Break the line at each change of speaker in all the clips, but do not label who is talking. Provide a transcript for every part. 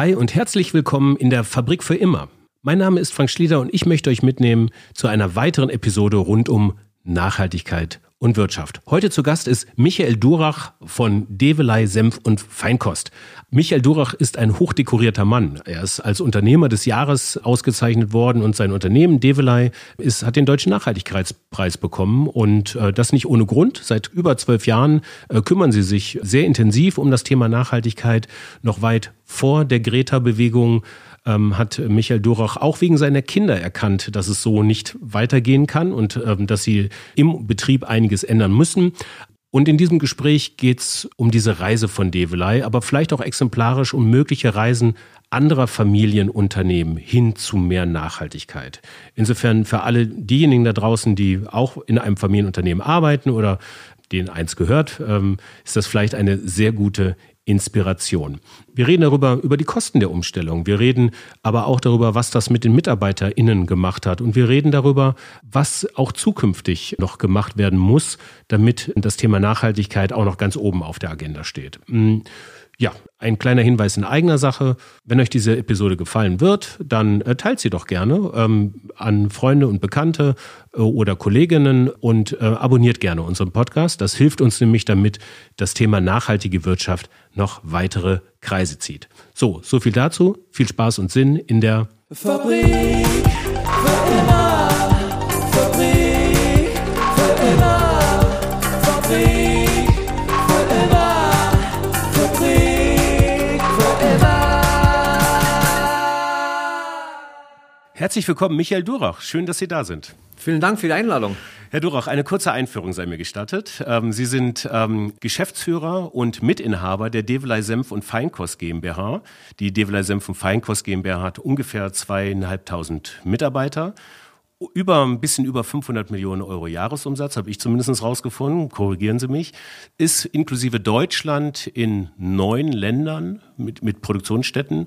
Hi und herzlich willkommen in der Fabrik für immer. Mein Name ist Frank Schlieder und ich möchte euch mitnehmen zu einer weiteren Episode rund um Nachhaltigkeit und Wirtschaft. Heute zu Gast ist Michael Durach von Develei Senf und Feinkost. Michael Durach ist ein hochdekorierter Mann. Er ist als Unternehmer des Jahres ausgezeichnet worden und sein Unternehmen Develei ist, hat den Deutschen Nachhaltigkeitspreis bekommen und äh, das nicht ohne Grund. Seit über zwölf Jahren äh, kümmern sie sich sehr intensiv um das Thema Nachhaltigkeit, noch weit vor der Greta-Bewegung ähm, hat Michael Durach auch wegen seiner Kinder erkannt, dass es so nicht weitergehen kann und ähm, dass sie im Betrieb einiges ändern müssen. Und in diesem Gespräch geht es um diese Reise von Develei, aber vielleicht auch exemplarisch um mögliche Reisen anderer Familienunternehmen hin zu mehr Nachhaltigkeit. Insofern für alle diejenigen da draußen, die auch in einem Familienunternehmen arbeiten oder denen eins gehört, ähm, ist das vielleicht eine sehr gute Inspiration. Wir reden darüber, über die Kosten der Umstellung. Wir reden aber auch darüber, was das mit den MitarbeiterInnen gemacht hat. Und wir reden darüber, was auch zukünftig noch gemacht werden muss, damit das Thema Nachhaltigkeit auch noch ganz oben auf der Agenda steht. Ja, ein kleiner Hinweis in eigener Sache. Wenn euch diese Episode gefallen wird, dann äh, teilt sie doch gerne ähm, an Freunde und Bekannte äh, oder Kolleginnen und äh, abonniert gerne unseren Podcast. Das hilft uns nämlich damit, das Thema nachhaltige Wirtschaft noch weitere Kreise zieht. So, so viel dazu. Viel Spaß und Sinn in der Fabrik für immer. Herzlich willkommen, Michael Durach. Schön, dass Sie da sind.
Vielen Dank für die Einladung.
Herr Durach, eine kurze Einführung sei mir gestattet. Ähm, Sie sind ähm, Geschäftsführer und Mitinhaber der Develei Senf und Feinkost GmbH. Die Develei Senf und Feinkost GmbH hat ungefähr zweieinhalbtausend Mitarbeiter. Über ein bisschen über 500 Millionen Euro Jahresumsatz, habe ich zumindest rausgefunden, korrigieren Sie mich, ist inklusive Deutschland in neun Ländern mit, mit Produktionsstätten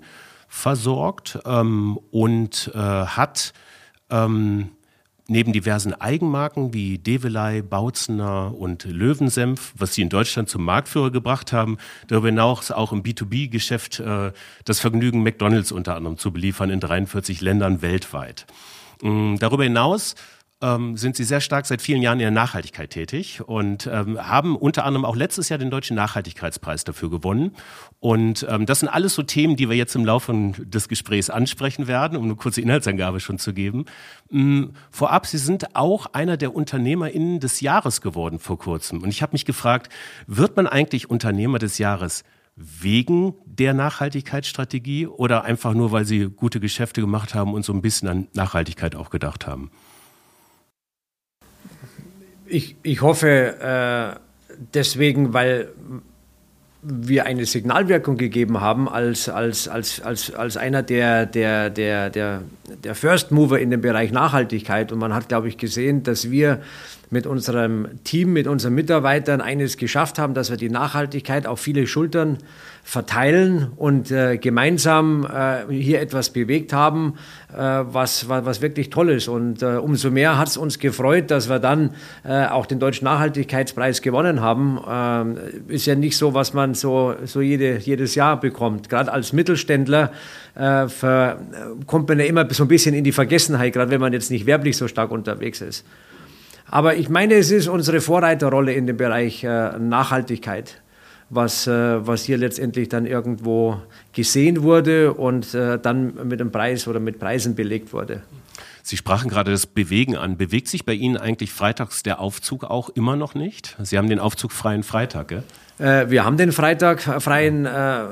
versorgt ähm, und äh, hat ähm, neben diversen Eigenmarken wie Develei, Bautzener und Löwensenf, was sie in Deutschland zum Marktführer gebracht haben, darüber hinaus auch im B2B-Geschäft äh, das Vergnügen, McDonalds unter anderem zu beliefern in 43 Ländern weltweit. Ähm, darüber hinaus ähm, sind sie sehr stark seit vielen Jahren in der Nachhaltigkeit tätig und ähm, haben unter anderem auch letztes Jahr den Deutschen Nachhaltigkeitspreis dafür gewonnen. Und ähm, das sind alles so Themen, die wir jetzt im Laufe des Gesprächs ansprechen werden, um eine kurze Inhaltsangabe schon zu geben. Ähm, vorab, Sie sind auch einer der UnternehmerInnen des Jahres geworden vor kurzem. Und ich habe mich gefragt, wird man eigentlich Unternehmer des Jahres wegen der Nachhaltigkeitsstrategie oder einfach nur, weil sie gute Geschäfte gemacht haben und so ein bisschen an Nachhaltigkeit auch gedacht haben?
Ich, ich hoffe äh, deswegen, weil wir eine Signalwirkung gegeben haben als, als, als, als, als einer der, der, der, der, der First Mover in dem Bereich Nachhaltigkeit. Und man hat, glaube ich, gesehen, dass wir mit unserem Team, mit unseren Mitarbeitern eines geschafft haben, dass wir die Nachhaltigkeit auf viele Schultern verteilen und äh, gemeinsam äh, hier etwas bewegt haben, äh, was, was, was wirklich toll ist. Und äh, umso mehr hat es uns gefreut, dass wir dann äh, auch den Deutschen Nachhaltigkeitspreis gewonnen haben. Ähm, ist ja nicht so, was man so, so jede, jedes Jahr bekommt. Gerade als Mittelständler äh, kommt man ja immer so ein bisschen in die Vergessenheit, gerade wenn man jetzt nicht werblich so stark unterwegs ist. Aber ich meine, es ist unsere Vorreiterrolle in dem Bereich äh, Nachhaltigkeit, was, äh, was hier letztendlich dann irgendwo gesehen wurde und äh, dann mit einem Preis oder mit Preisen belegt wurde.
Sie sprachen gerade das Bewegen an. Bewegt sich bei Ihnen eigentlich freitags der Aufzug auch immer noch nicht? Sie haben den Aufzug freien Freitag, gell?
Äh, wir haben den Freitag freien äh,
äh,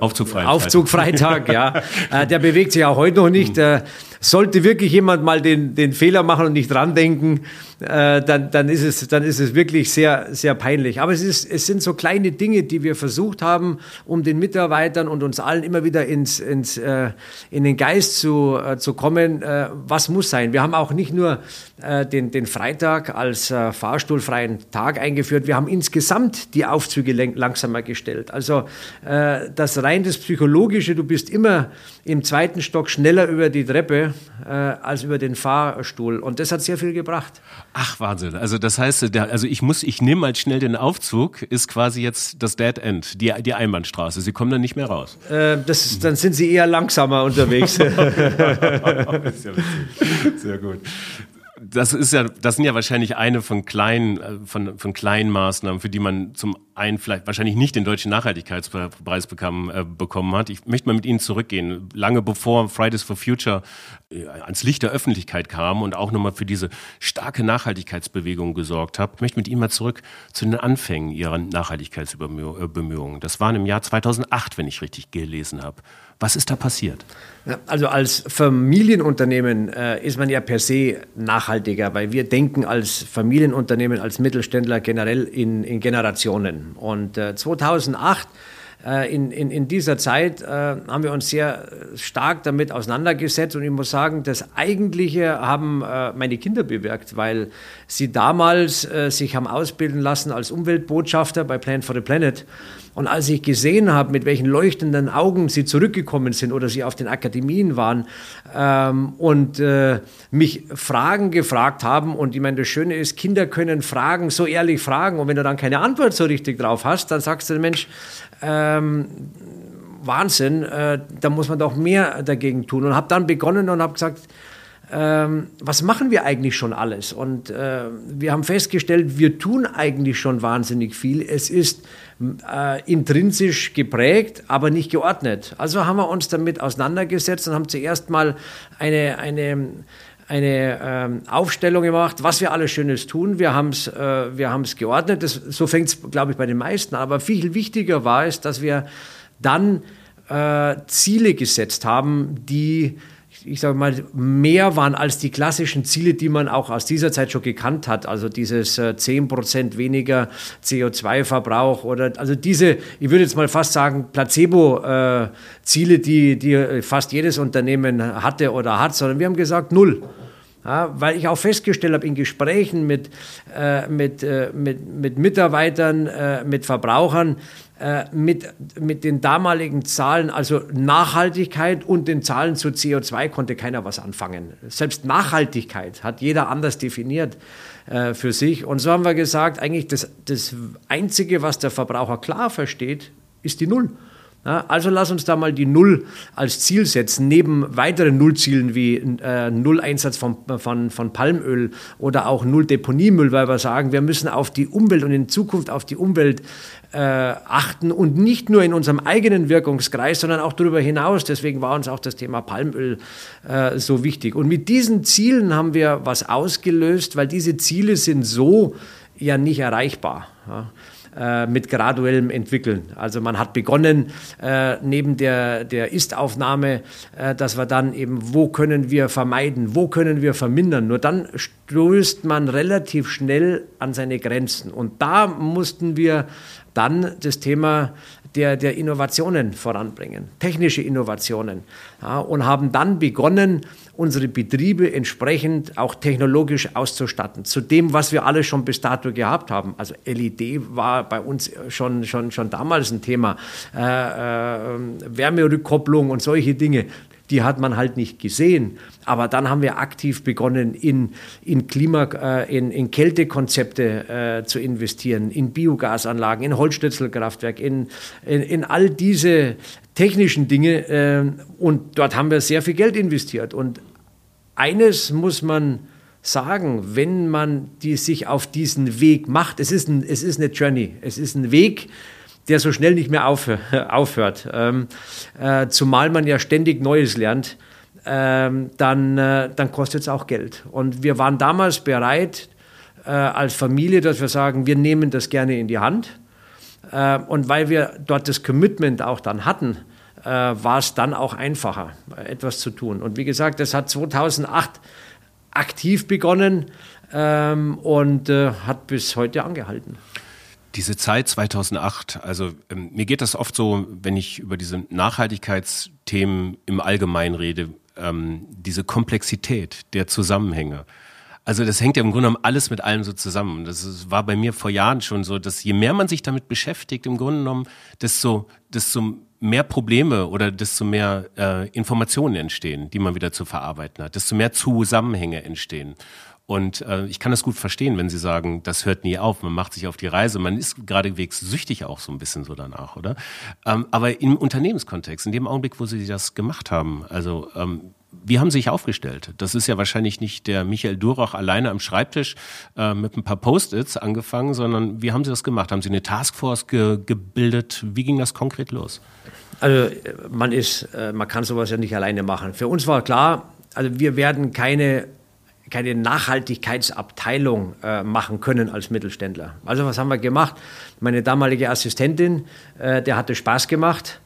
Aufzugfreien
Aufzugfreitag, ja. Äh, der bewegt sich auch heute noch nicht. Hm. Sollte wirklich jemand mal den, den Fehler machen und nicht dran denken, äh, dann, dann, ist es, dann ist es wirklich sehr, sehr peinlich. Aber es, ist, es sind so kleine Dinge, die wir versucht haben, um den Mitarbeitern und uns allen immer wieder ins, ins, äh, in den Geist zu, äh, zu kommen, äh, was muss sein. Wir haben auch nicht nur äh, den, den Freitag als äh, fahrstuhlfreien Tag eingeführt, wir haben insgesamt die Aufzüge langsamer gestellt. Also äh, das rein das Psychologische, du bist immer im zweiten Stock schneller über die Treppe äh, als über den Fahrstuhl. Und das hat sehr viel gebracht.
Ach, Wahnsinn. Also das heißt, der, also ich muss, ich nehme mal schnell den Aufzug, ist quasi jetzt das Dead End, die, die Einbahnstraße. Sie kommen dann nicht mehr raus.
Äh, das, dann sind Sie eher langsamer unterwegs.
Sehr gut das ist ja, das sind ja wahrscheinlich eine von kleinen, äh, von, von kleinen Maßnahmen, für die man zum einen vielleicht wahrscheinlich nicht den deutschen Nachhaltigkeitspreis bekam, äh, bekommen hat. Ich möchte mal mit Ihnen zurückgehen. Lange bevor Fridays for Future äh, ans Licht der Öffentlichkeit kam und auch nochmal für diese starke Nachhaltigkeitsbewegung gesorgt hat, möchte mit Ihnen mal zurück zu den Anfängen Ihrer Nachhaltigkeitsbemühungen. Das waren im Jahr 2008, wenn ich richtig gelesen habe. Was ist da passiert?
Also als Familienunternehmen äh, ist man ja per se nachhaltiger, weil wir denken als Familienunternehmen, als Mittelständler generell in, in Generationen. Und äh, 2008 äh, in, in, in, dieser Zeit äh, haben wir uns sehr stark damit auseinandergesetzt und ich muss sagen, das Eigentliche haben äh, meine Kinder bewirkt, weil sie damals äh, sich haben ausbilden lassen als Umweltbotschafter bei Plan for the Planet und als ich gesehen habe, mit welchen leuchtenden Augen sie zurückgekommen sind oder sie auf den Akademien waren ähm, und äh, mich Fragen gefragt haben, und ich meine, das Schöne ist, Kinder können Fragen so ehrlich fragen, und wenn du dann keine Antwort so richtig drauf hast, dann sagst du, Mensch, ähm, Wahnsinn, äh, da muss man doch mehr dagegen tun. Und habe dann begonnen und habe gesagt, ähm, was machen wir eigentlich schon alles? Und äh, wir haben festgestellt, wir tun eigentlich schon wahnsinnig viel. Es ist äh, intrinsisch geprägt, aber nicht geordnet. Also haben wir uns damit auseinandergesetzt und haben zuerst mal eine, eine eine ähm, Aufstellung gemacht, was wir alles Schönes tun. Wir haben es äh, geordnet. Das, so fängt es, glaube ich, bei den meisten an. Aber viel wichtiger war es, dass wir dann äh, Ziele gesetzt haben, die ich sage mal, mehr waren als die klassischen Ziele, die man auch aus dieser Zeit schon gekannt hat. Also dieses 10% äh, weniger CO2-Verbrauch oder also diese, ich würde jetzt mal fast sagen, Placebo-Ziele, die, die fast jedes Unternehmen hatte oder hat, sondern wir haben gesagt, null. Ja, weil ich auch festgestellt habe in Gesprächen mit, äh, mit, äh, mit, mit Mitarbeitern, äh, mit Verbrauchern, äh, mit, mit den damaligen Zahlen, also Nachhaltigkeit und den Zahlen zu CO2 konnte keiner was anfangen. Selbst Nachhaltigkeit hat jeder anders definiert äh, für sich. Und so haben wir gesagt, eigentlich das, das Einzige, was der Verbraucher klar versteht, ist die Null. Ja, also lass uns da mal die Null als Ziel setzen, neben weiteren Nullzielen wie äh, Null-Einsatz von, von, von Palmöl oder auch Null-Deponiemüll, weil wir sagen, wir müssen auf die Umwelt und in Zukunft auf die Umwelt äh, achten und nicht nur in unserem eigenen Wirkungskreis, sondern auch darüber hinaus. Deswegen war uns auch das Thema Palmöl äh, so wichtig. Und mit diesen Zielen haben wir was ausgelöst, weil diese Ziele sind so ja nicht erreichbar. Ja äh, mit graduellem Entwickeln. Also man hat begonnen äh, neben der, der Ist-Aufnahme, äh, dass wir dann eben, wo können wir vermeiden, wo können wir vermindern. Nur dann stößt man relativ schnell an seine Grenzen. Und da mussten wir dann das Thema der, der Innovationen voranbringen, technische Innovationen. Ja, und haben dann begonnen, unsere Betriebe entsprechend auch technologisch auszustatten. Zu dem, was wir alle schon bis dato gehabt haben. Also LED war bei uns schon, schon, schon damals ein Thema. Äh, äh, Wärmerückkopplung und solche Dinge die hat man halt nicht gesehen. Aber dann haben wir aktiv begonnen, in, in, Klima, äh, in, in Kältekonzepte äh, zu investieren, in Biogasanlagen, in Holzstötzelkraftwerk, in, in, in all diese technischen Dinge. Äh, und dort haben wir sehr viel Geld investiert. Und eines muss man sagen, wenn man die sich auf diesen Weg macht, es ist, ein, es ist eine Journey, es ist ein Weg, der so schnell nicht mehr aufhört. Ähm, äh, zumal man ja ständig Neues lernt, ähm, dann, äh, dann kostet es auch Geld. Und wir waren damals bereit, äh, als Familie, dass wir sagen, wir nehmen das gerne in die Hand. Äh, und weil wir dort das Commitment auch dann hatten, äh, war es dann auch einfacher, etwas zu tun. Und wie gesagt, das hat 2008 aktiv begonnen ähm, und äh, hat bis heute angehalten.
Diese Zeit 2008, also ähm, mir geht das oft so, wenn ich über diese Nachhaltigkeitsthemen im Allgemeinen rede, ähm, diese Komplexität der Zusammenhänge. Also das hängt ja im Grunde genommen alles mit allem so zusammen. Das war bei mir vor Jahren schon so, dass je mehr man sich damit beschäftigt, im Grunde genommen, desto, desto mehr Probleme oder desto mehr äh, Informationen entstehen, die man wieder zu verarbeiten hat, desto mehr Zusammenhänge entstehen. Und äh, ich kann das gut verstehen, wenn Sie sagen, das hört nie auf, man macht sich auf die Reise, man ist geradewegs süchtig auch so ein bisschen so danach, oder? Ähm, aber im Unternehmenskontext, in dem Augenblick, wo Sie das gemacht haben, also ähm, wie haben Sie sich aufgestellt? Das ist ja wahrscheinlich nicht der Michael Durach alleine am Schreibtisch äh, mit ein paar Post-its angefangen, sondern wie haben Sie das gemacht? Haben Sie eine Taskforce ge gebildet? Wie ging das konkret los?
Also man ist, äh, man kann sowas ja nicht alleine machen. Für uns war klar, also wir werden keine keine Nachhaltigkeitsabteilung äh, machen können als Mittelständler. Also was haben wir gemacht? Meine damalige Assistentin, äh, der hatte Spaß gemacht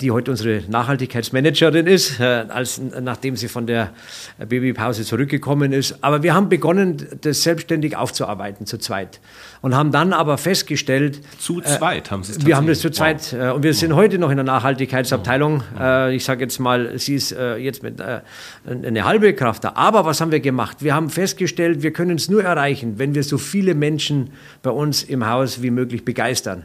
die heute unsere Nachhaltigkeitsmanagerin ist, äh, als, nachdem sie von der Babypause zurückgekommen ist. Aber wir haben begonnen, das selbstständig aufzuarbeiten, zu zweit. Und haben dann aber festgestellt.
Zu äh, zweit haben Sie
es Wir haben das zu zweit. Wow. Und wir sind heute noch in der Nachhaltigkeitsabteilung. Wow. Ich sage jetzt mal, sie ist jetzt mit eine halbe Kraft da. Aber was haben wir gemacht? Wir haben festgestellt, wir können es nur erreichen, wenn wir so viele Menschen bei uns im Haus wie möglich begeistern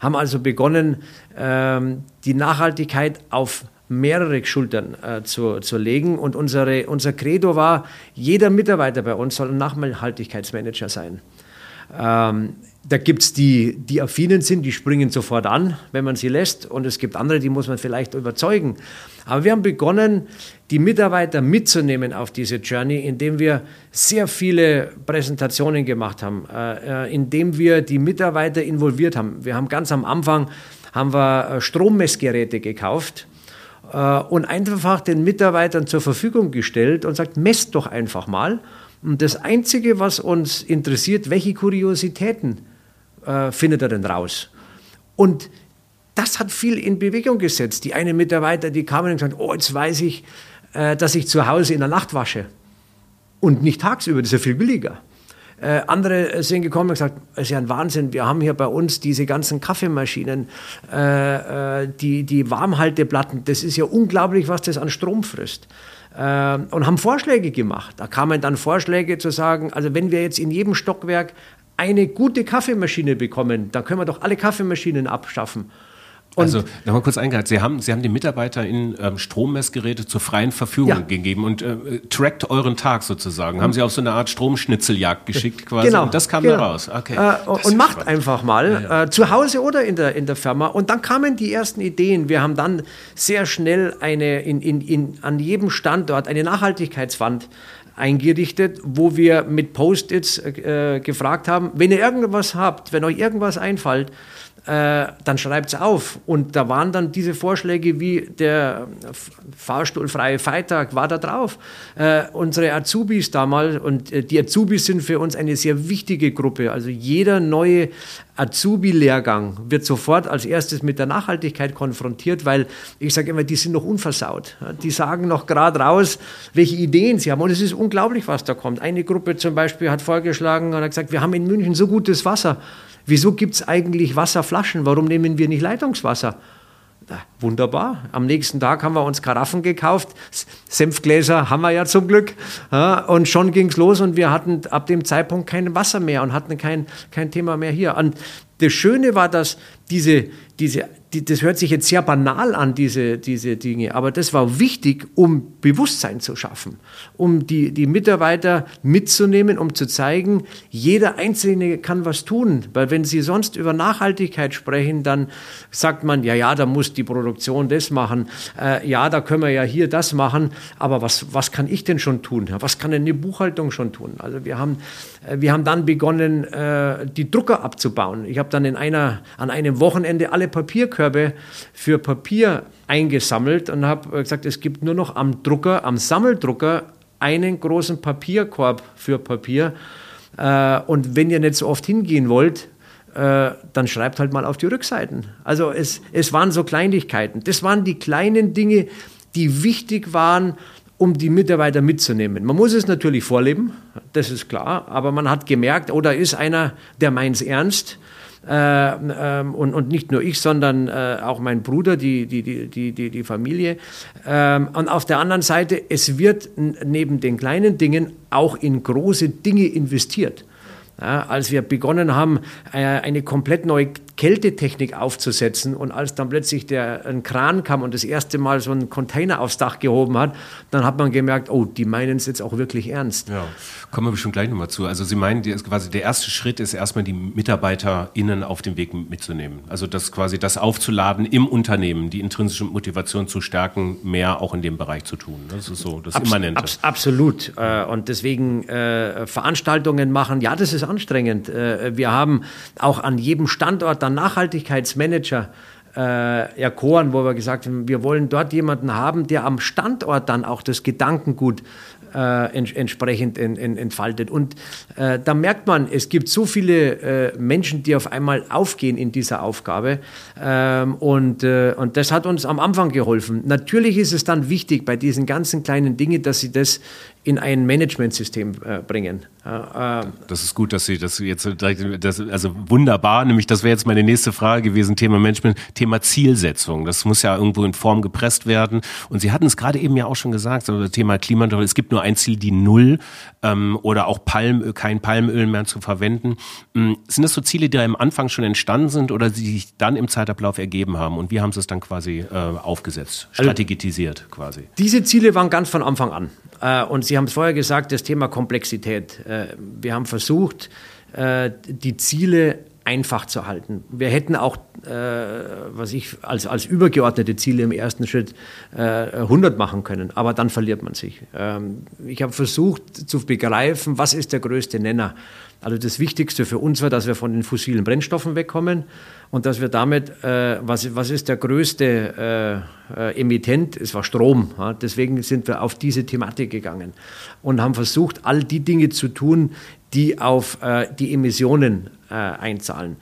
haben also begonnen, ähm, die Nachhaltigkeit auf mehrere Schultern äh, zu, zu legen. Und unsere, unser Credo war, jeder Mitarbeiter bei uns soll ein Nachhaltigkeitsmanager sein. Ähm, da gibt es die, die affinen sind, die springen sofort an, wenn man sie lässt. Und es gibt andere, die muss man vielleicht überzeugen. Aber wir haben begonnen, die Mitarbeiter mitzunehmen auf diese Journey, indem wir sehr viele Präsentationen gemacht haben, äh, äh indem wir die Mitarbeiter involviert haben. Wir haben ganz am Anfang haben wir äh, Strommessgeräte gekauft äh, und einfach den Mitarbeitern zur Verfügung gestellt und sagt, messt doch einfach mal. Und das Einzige, was uns interessiert, welche Kuriositäten äh, findet er denn raus? Und das hat viel in Bewegung gesetzt. Die eine Mitarbeiter, die kamen und gesagt, oh, jetzt weiß ich, äh, dass ich zu Hause in der Nacht wasche und nicht tagsüber, das ist ja viel billiger. Äh, andere sind gekommen und gesagt, es ist ja ein Wahnsinn, wir haben hier bei uns diese ganzen Kaffeemaschinen, äh, äh die, die Warmhalteplatten, das ist ja unglaublich, was das an Strom frisst. Äh, und haben Vorschläge gemacht. Da kamen dann Vorschläge zu sagen, also wenn wir jetzt in jedem Stockwerk eine gute Kaffeemaschine bekommen, dann können wir doch alle Kaffeemaschinen abschaffen.
Und also nochmal kurz eingehalten. Sie haben, Sie haben den Mitarbeitern ähm, Strommessgeräte zur freien Verfügung ja. gegeben und äh, trackt euren Tag sozusagen. Haben Sie auf so eine Art Stromschnitzeljagd geschickt quasi
genau,
und das kam
genau.
da raus.
Okay. Äh, und macht spannend. einfach mal, ja, ja. Äh, zu Hause oder in der, in der Firma. Und dann kamen die ersten Ideen. Wir haben dann sehr schnell eine, in, in, in, an jedem Standort eine Nachhaltigkeitswand eingerichtet, wo wir mit Post-its äh, gefragt haben, wenn ihr irgendwas habt, wenn euch irgendwas einfällt, dann schreibt es auf. Und da waren dann diese Vorschläge wie der fahrstuhlfreie Freitag war da drauf. Äh, unsere Azubis damals, und äh, die Azubis sind für uns eine sehr wichtige Gruppe. Also jeder neue Azubi-Lehrgang wird sofort als erstes mit der Nachhaltigkeit konfrontiert, weil ich sage immer, die sind noch unversaut. Die sagen noch gerade raus, welche Ideen sie haben. Und es ist unglaublich, was da kommt. Eine Gruppe zum Beispiel hat vorgeschlagen und hat gesagt, wir haben in München so gutes Wasser. Wieso gibt es eigentlich Wasserflaschen? Warum nehmen wir nicht Leitungswasser? Na, wunderbar. Am nächsten Tag haben wir uns Karaffen gekauft. Senfgläser haben wir ja zum Glück. Ja, und schon ging es los und wir hatten ab dem Zeitpunkt kein Wasser mehr und hatten kein, kein Thema mehr hier. Und das Schöne war, dass diese, diese die, das hört sich jetzt sehr banal an, diese, diese Dinge, aber das war wichtig, um Bewusstsein zu schaffen, um die, die Mitarbeiter mitzunehmen, um zu zeigen, jeder Einzelne kann was tun. Weil wenn Sie sonst über Nachhaltigkeit sprechen, dann sagt man, ja, ja, da muss die Produktion das machen, äh, ja, da können wir ja hier das machen, aber was, was kann ich denn schon tun? Was kann denn eine Buchhaltung schon tun? Also wir haben, äh, wir haben dann begonnen, äh, die Drucker abzubauen. Ich habe dann in einer, an einem Wochenende alle Papierkörper Papierkörbe für Papier eingesammelt und habe gesagt, es gibt nur noch am Drucker, am Sammeldrucker einen großen Papierkorb für Papier. Äh, und wenn ihr nicht so oft hingehen wollt, äh, dann schreibt halt mal auf die Rückseiten. Also es, es waren so Kleinigkeiten. Das waren die kleinen Dinge, die wichtig waren, um die Mitarbeiter mitzunehmen. Man muss es natürlich vorleben, das ist klar, aber man hat gemerkt, oh, ist einer, der meint es ernst äh, und, und nicht nur ich, sondern äh, auch mein Bruder, die, die, die, die, die Familie. Ähm, und auf der anderen Seite, es wird neben den kleinen Dingen auch in große Dinge investiert. Ja, als wir begonnen haben, äh, eine komplett neue Kältetechnik aufzusetzen und als dann plötzlich der, ein Kran kam und das erste Mal so einen Container aufs Dach gehoben hat, dann hat man gemerkt, oh, die meinen es jetzt auch wirklich ernst.
Ja, kommen wir bestimmt gleich nochmal zu. Also Sie meinen, quasi der erste Schritt ist erstmal die MitarbeiterInnen auf dem Weg mitzunehmen. Also das quasi das aufzuladen im Unternehmen, die intrinsische Motivation zu stärken, mehr auch in dem Bereich zu tun. Das ist so das Abs Immanente.
Abs absolut. Äh, und deswegen äh, Veranstaltungen machen, ja, das ist anstrengend. Äh, wir haben auch an jedem Standort dann Nachhaltigkeitsmanager äh, erkoren, wo wir gesagt haben, wir wollen dort jemanden haben, der am Standort dann auch das Gedankengut äh, ents entsprechend en en entfaltet. Und äh, da merkt man, es gibt so viele äh, Menschen, die auf einmal aufgehen in dieser Aufgabe. Ähm, und, äh, und das hat uns am Anfang geholfen. Natürlich ist es dann wichtig bei diesen ganzen kleinen Dingen, dass sie das in ein Managementsystem äh, bringen.
Äh, das ist gut, dass Sie das jetzt direkt, das, also wunderbar, nämlich das wäre jetzt meine nächste Frage gewesen, Thema Management, Thema Zielsetzung. Das muss ja irgendwo in Form gepresst werden. Und Sie hatten es gerade eben ja auch schon gesagt, also das Thema Klimaneutral, es gibt nur ein Ziel, die Null ähm, oder auch Palmöl, kein Palmöl mehr zu verwenden. Ähm, sind das so Ziele, die am Anfang schon entstanden sind oder die sich dann im Zeitablauf ergeben haben? Und wie haben Sie es dann quasi äh, aufgesetzt, also strategisiert also, quasi?
Diese Ziele waren ganz von Anfang an. Äh, und Sie haben es vorher gesagt, das Thema Komplexität. Äh, wir haben versucht, äh, die Ziele einfach zu halten. Wir hätten auch, was ich als, als übergeordnete Ziele im ersten Schritt 100 machen können, aber dann verliert man sich. Ähm, ich habe versucht zu begreifen, was ist der größte Nenner. Also das Wichtigste für uns war, dass wir von den fossilen Brennstoffen wegkommen und dass wir damit, äh, was, was ist der größte äh, äh, Emittent? Es war Strom. Ja? Deswegen sind wir auf diese Thematik gegangen und haben versucht, all die Dinge zu tun, die auf äh, die Emissionen äh, einzahlen.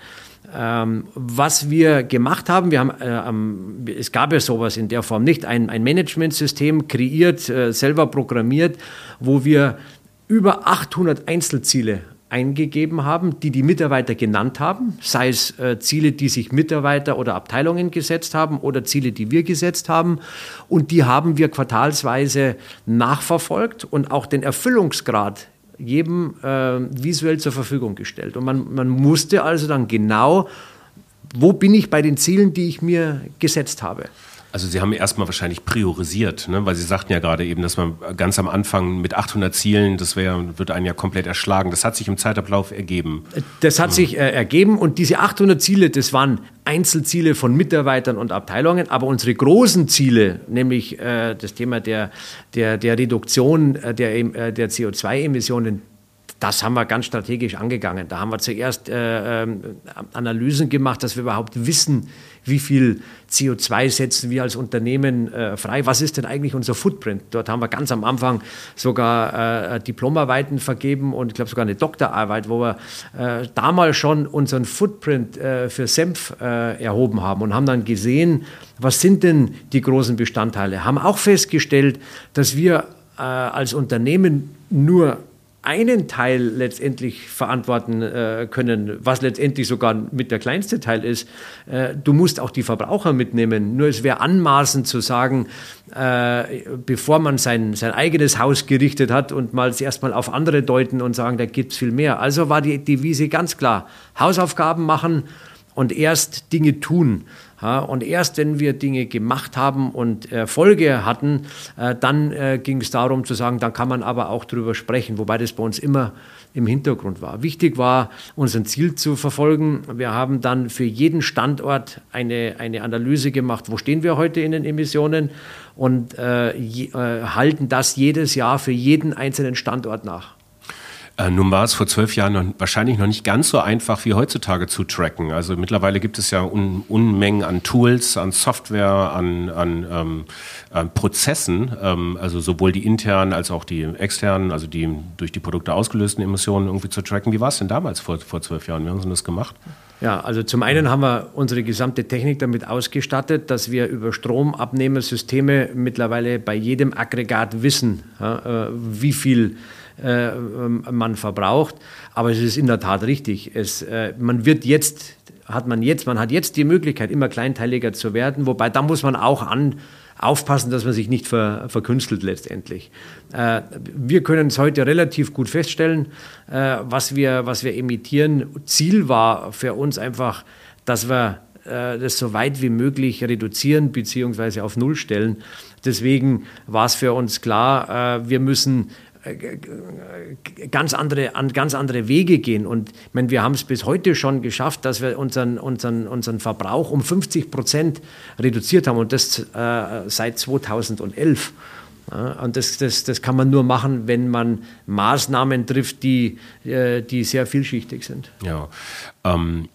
Ähm, was wir gemacht haben, wir haben, äh, es gab ja sowas in der Form nicht, ein, ein Managementsystem kreiert, selber programmiert, wo wir über 800 Einzelziele eingegeben haben, die die Mitarbeiter genannt haben, sei es äh, Ziele, die sich Mitarbeiter oder Abteilungen gesetzt haben oder Ziele, die wir gesetzt haben. Und die haben wir quartalsweise nachverfolgt und auch den Erfüllungsgrad jedem äh, visuell zur Verfügung gestellt. Und man, man musste also dann genau, wo bin ich bei den Zielen, die ich mir gesetzt habe.
Also Sie haben erstmal wahrscheinlich priorisiert, ne? weil Sie sagten ja gerade eben, dass man ganz am Anfang mit 800 Zielen, das wär, wird einen ja komplett erschlagen. Das hat sich im Zeitablauf ergeben.
Das hat mhm. sich äh, ergeben und diese 800 Ziele, das waren Einzelziele von Mitarbeitern und Abteilungen, aber unsere großen Ziele, nämlich äh, das Thema der, der, der Reduktion äh, der, äh, der CO2-Emissionen, das haben wir ganz strategisch angegangen. Da haben wir zuerst äh, ähm, Analysen gemacht, dass wir überhaupt wissen, wie viel CO2 setzen wir als Unternehmen äh, frei. Was ist denn eigentlich unser Footprint? Dort haben wir ganz am Anfang sogar äh, Diplomarbeiten vergeben und ich glaube sogar eine Doktorarbeit, wo wir äh, damals schon unseren Footprint äh, für Senf äh, erhoben haben und haben dann gesehen, was sind denn die großen Bestandteile. Haben auch festgestellt, dass wir äh, als Unternehmen nur einen Teil letztendlich verantworten äh, können, was letztendlich sogar mit der kleinste Teil ist. Äh, du musst auch die Verbraucher mitnehmen. Nur es wäre anmaßend zu sagen, äh, bevor man sein, sein eigenes Haus gerichtet hat und mal erstmal auf andere deuten und sagen, da gibt es viel mehr. Also war die Devise ganz klar, Hausaufgaben machen und erst Dinge tun. Und erst wenn wir Dinge gemacht haben und Erfolge hatten, äh, dann äh, ging es darum zu sagen, dann kann man aber auch darüber sprechen, wobei das bei uns immer im Hintergrund war. Wichtig war, unser Ziel zu verfolgen. Wir haben dann für jeden Standort eine, eine Analyse gemacht, wo stehen wir heute in den Emissionen und äh, je, äh, halten das jedes Jahr für jeden einzelnen Standort nach.
Äh, nun war es vor zwölf Jahren noch, wahrscheinlich noch nicht ganz so einfach wie heutzutage zu tracken. Also mittlerweile gibt es ja Un Unmengen an Tools, an Software, an, an, ähm, an Prozessen, ähm, also sowohl die internen als auch die externen, also die durch die Produkte ausgelösten Emissionen irgendwie zu tracken. Wie war es denn damals vor, vor zwölf Jahren? Wie haben Sie das gemacht?
Ja, also zum einen haben wir unsere gesamte Technik damit ausgestattet, dass wir über Stromabnehmersysteme mittlerweile bei jedem Aggregat wissen, ja, äh, wie viel äh, man verbraucht. Aber es ist in der Tat richtig. Es, äh, man wird jetzt hat man jetzt, man hat jetzt die Möglichkeit, immer kleinteiliger zu werden, wobei da muss man auch an, aufpassen, dass man sich nicht ver, verkünstelt letztendlich. Äh, wir können es heute relativ gut feststellen, äh, was, wir, was wir emittieren. Ziel war für uns einfach, dass wir äh, das so weit wie möglich reduzieren bzw. auf Null stellen. Deswegen war es für uns klar, äh, wir müssen ganz andere, an ganz andere Wege gehen. Und ich meine, wir haben es bis heute schon geschafft, dass wir unseren, unseren, unseren Verbrauch um 50 Prozent reduziert haben und das äh, seit 2011. Ja, und das, das, das kann man nur machen, wenn man Maßnahmen trifft, die, äh, die sehr vielschichtig sind.
Ja, ähm,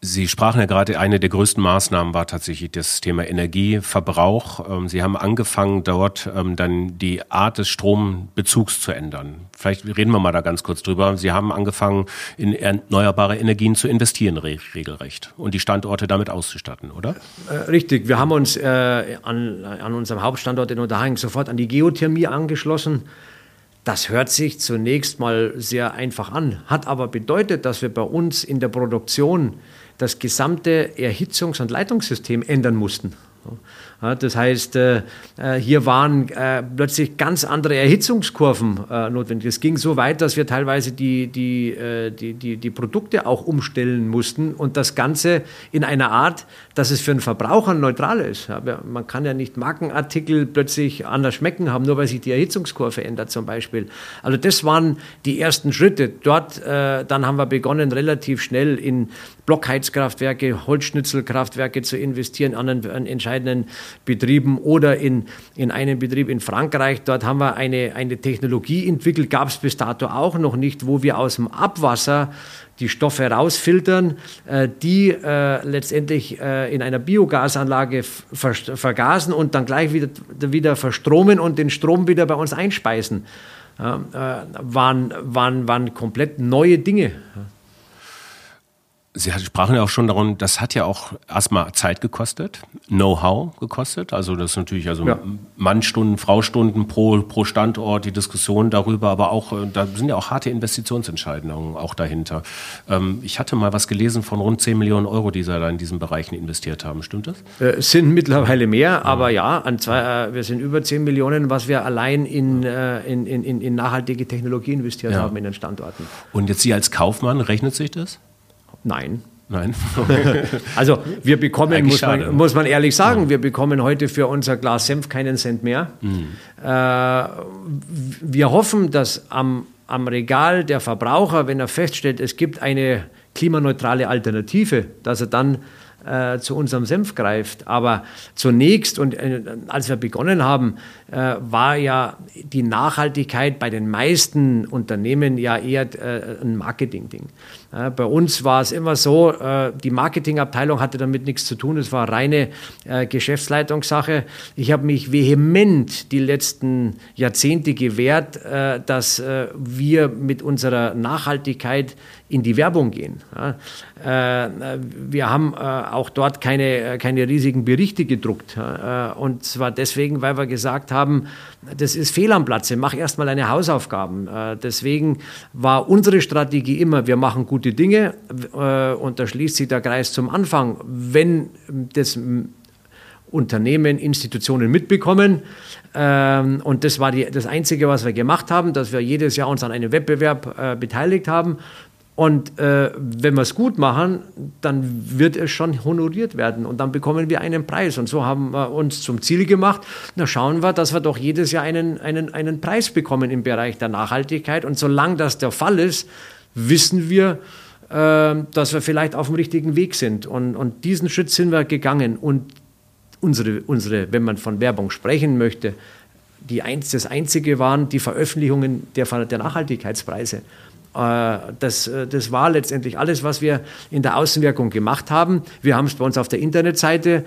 Sie sprachen ja gerade, eine der größten Maßnahmen war tatsächlich das Thema Energieverbrauch. Ähm, Sie haben angefangen, dort ähm, dann die Art des Strombezugs zu ändern. Vielleicht reden wir mal da ganz kurz drüber. Sie haben angefangen, in erneuerbare Energien zu investieren, regelrecht, und die Standorte damit auszustatten, oder?
Äh, richtig. Wir haben uns äh, an, an unserem Hauptstandort in Unterhaching sofort an die Geothermie angeschlossen. Das hört sich zunächst mal sehr einfach an, hat aber bedeutet, dass wir bei uns in der Produktion das gesamte Erhitzungs- und Leitungssystem ändern mussten. Das heißt, äh, äh, hier waren äh, plötzlich ganz andere Erhitzungskurven notwendig. Es ging so weit, dass wir teilweise die, die, die, die, die Produkte auch umstellen mussten und das Ganze in einer Art, dass es für den Verbraucher neutral ist. Man kann ja nicht Markenartikel plötzlich anders schmecken haben, nur weil sich die Erhitzungskurve ändert zum Beispiel. Also das waren die ersten Schritte. Dort, dann haben wir begonnen, relativ schnell in Blockheizkraftwerke, Holzschnitzelkraftwerke zu investieren, an, an entscheidenden Betrieben oder in, in einem Betrieb in Frankreich. Dort haben wir eine, eine Technologie entwickelt, gab es bis dato auch noch nicht, wo wir aus dem Abwasser die Stoffe rausfiltern, äh, die äh, letztendlich äh, in einer Biogasanlage ver vergasen und dann gleich wieder, wieder verstromen und den Strom wieder bei uns einspeisen. Waren, waren, waren komplett neue Dinge.
Sie sprachen ja auch schon darum, das hat ja auch erstmal Zeit gekostet, Know-how gekostet. Also das ist natürlich also ja. Mannstunden, Fraustunden pro, pro Standort, die Diskussion darüber, aber auch, äh, da sind ja auch harte Investitionsentscheidungen auch dahinter. Ähm, ich hatte mal was gelesen von rund 10 Millionen Euro, die Sie da in diesen Bereichen investiert haben. Stimmt das?
Äh, es sind mittlerweile mehr, ja. aber ja, zwei, äh, wir sind über 10 Millionen, was wir allein in, in, in, in nachhaltige Technologie investiert ja. haben in den Standorten.
Und jetzt Sie als Kaufmann, rechnet sich das?
Nein.
Nein.
also wir bekommen, muss man, muss man, ehrlich sagen, ja. wir bekommen heute für unser Glas Senf keinen Cent mehr. Mhm. Äh, wir hoffen, dass am, am Regal der Verbraucher, wenn er feststellt, es gibt eine klimaneutrale Alternative, dass er dann äh, zu unserem Senf greift. Aber zunächst und äh, als wir begonnen haben, äh, war ja die Nachhaltigkeit bei den meisten Unternehmen ja eher äh, ein Marketing-Ding. Bei uns war es immer so, äh, die Marketingabteilung hatte damit nichts zu tun, es war reine äh, Geschäftsleitungssache. Ich habe mich vehement die letzten Jahrzehnte gewehrt, dass wir mit unserer Nachhaltigkeit in die Werbung gehen. wir haben auch dort keine, keine riesigen Berichte gedruckt. und zwar deswegen, weil wir gesagt haben, das ist fehl am Platze, mach erstmal deine Hausaufgaben. Äh, deswegen war unsere Strategie immer, wir machen gute Dinge äh, und da schließt sich der Kreis zum Anfang. Wenn das Unternehmen, Institutionen mitbekommen. Ähm, und das war die, das Einzige, was wir gemacht haben, dass wir jedes Jahr uns an einem Wettbewerb äh, beteiligt haben. Und äh, wenn wir es gut machen, dann wird es schon honoriert werden und dann bekommen wir einen Preis. Und so haben wir uns zum Ziel gemacht, na schauen wir, dass wir doch jedes Jahr einen, einen, einen Preis bekommen im Bereich der Nachhaltigkeit. Und solange das der Fall ist, wissen wir, äh, dass wir vielleicht auf dem richtigen Weg sind. Und, und diesen Schritt sind wir gegangen. Und unsere, unsere, wenn man von Werbung sprechen möchte, die eins, das Einzige waren die Veröffentlichungen der, der Nachhaltigkeitspreise. Äh, das, äh, das war letztendlich alles, was wir in der Außenwirkung gemacht haben. Wir haben es bei uns auf der Internetseite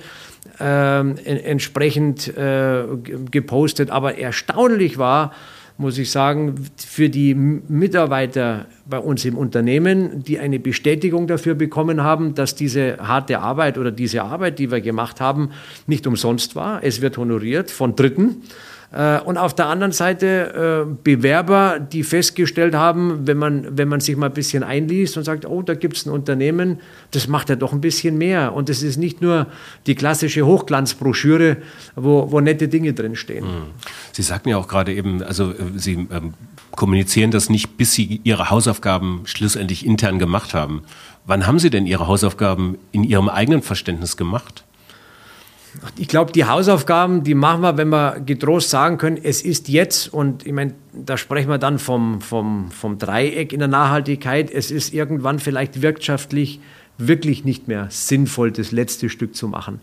äh, entsprechend äh, gepostet, aber erstaunlich war, muss ich sagen, für die Mitarbeiter bei uns im Unternehmen, die eine Bestätigung dafür bekommen haben, dass diese harte Arbeit oder diese Arbeit, die wir gemacht haben, nicht umsonst war. Es wird honoriert von Dritten. Äh, und auf der anderen Seite äh, Bewerber, die festgestellt haben, wenn man, wenn man sich mal ein bisschen einliest und sagt, oh, da gibt es ein Unternehmen, das macht ja doch ein bisschen mehr. Und es ist nicht nur die klassische Hochglanzbroschüre, wo, wo nette Dinge drinstehen. Hm.
Sie sagten ja auch gerade eben, also äh, Sie ähm, kommunizieren das nicht, bis Sie Ihre Hausaufgaben schlussendlich intern gemacht haben. Wann haben Sie denn Ihre Hausaufgaben in Ihrem eigenen Verständnis gemacht?
Ich glaube, die Hausaufgaben, die machen wir, wenn wir getrost sagen können, es ist jetzt, und ich meine, da sprechen wir dann vom, vom, vom Dreieck in der Nachhaltigkeit, es ist irgendwann vielleicht wirtschaftlich wirklich nicht mehr sinnvoll, das letzte Stück zu machen.